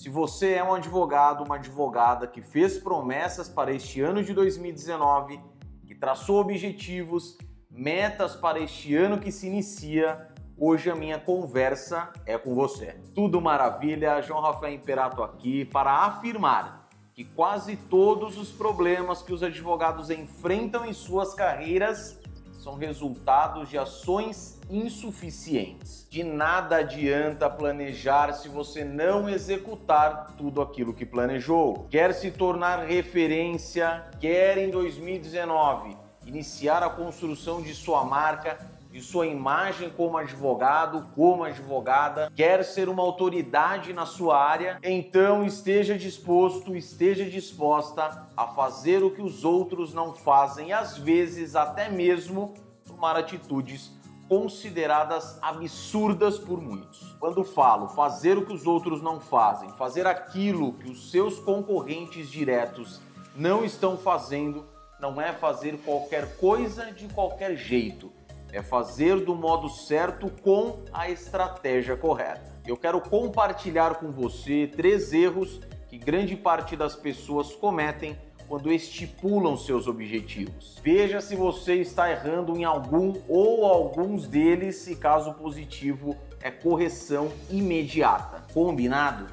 Se você é um advogado, uma advogada que fez promessas para este ano de 2019, que traçou objetivos, metas para este ano que se inicia, hoje a minha conversa é com você. Tudo maravilha, João Rafael Imperato aqui para afirmar que quase todos os problemas que os advogados enfrentam em suas carreiras são resultados de ações insuficientes. De nada adianta planejar se você não executar tudo aquilo que planejou. Quer se tornar referência, quer em 2019 iniciar a construção de sua marca, de sua imagem como advogado, como advogada, quer ser uma autoridade na sua área, então esteja disposto, esteja disposta a fazer o que os outros não fazem, às vezes até mesmo tomar atitudes consideradas absurdas por muitos. Quando falo fazer o que os outros não fazem, fazer aquilo que os seus concorrentes diretos não estão fazendo, não é fazer qualquer coisa de qualquer jeito é fazer do modo certo com a estratégia correta. Eu quero compartilhar com você três erros que grande parte das pessoas cometem quando estipulam seus objetivos. Veja se você está errando em algum ou alguns deles e caso positivo é correção imediata. Combinado?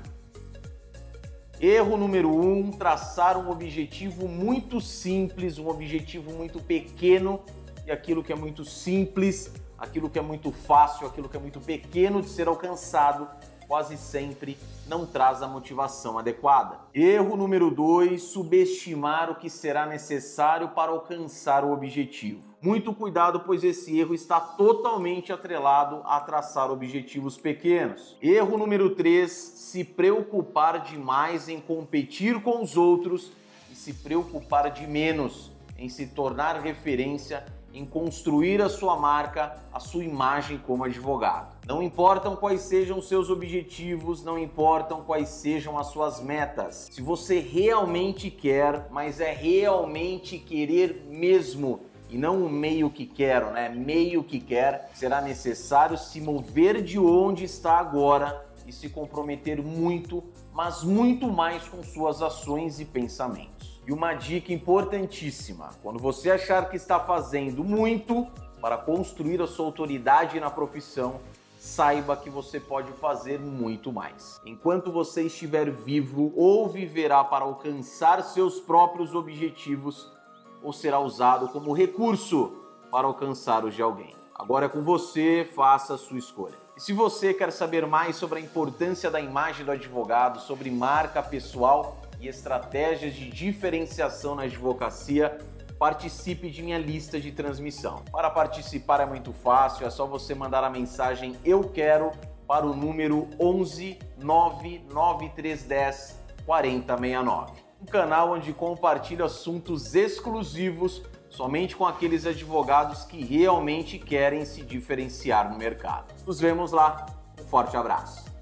Erro número um: traçar um objetivo muito simples, um objetivo muito pequeno e aquilo que é muito simples, aquilo que é muito fácil, aquilo que é muito pequeno de ser alcançado, quase sempre não traz a motivação adequada. Erro número 2: subestimar o que será necessário para alcançar o objetivo. Muito cuidado, pois esse erro está totalmente atrelado a traçar objetivos pequenos. Erro número 3: se preocupar demais em competir com os outros e se preocupar de menos em se tornar referência em construir a sua marca, a sua imagem como advogado. Não importam quais sejam seus objetivos, não importam quais sejam as suas metas. Se você realmente quer, mas é realmente querer mesmo e não o meio que quero, né? Meio que quer, será necessário se mover de onde está agora e se comprometer muito, mas muito mais com suas ações e pensamentos. E uma dica importantíssima: quando você achar que está fazendo muito para construir a sua autoridade na profissão, saiba que você pode fazer muito mais. Enquanto você estiver vivo, ou viverá para alcançar seus próprios objetivos, ou será usado como recurso para alcançar os de alguém. Agora é com você, faça a sua escolha. E se você quer saber mais sobre a importância da imagem do advogado, sobre marca pessoal, e estratégias de diferenciação na advocacia, participe de minha lista de transmissão. Para participar é muito fácil, é só você mandar a mensagem eu quero para o número 11 99310 4069. Um canal onde compartilho assuntos exclusivos somente com aqueles advogados que realmente querem se diferenciar no mercado. Nos vemos lá. Um forte abraço.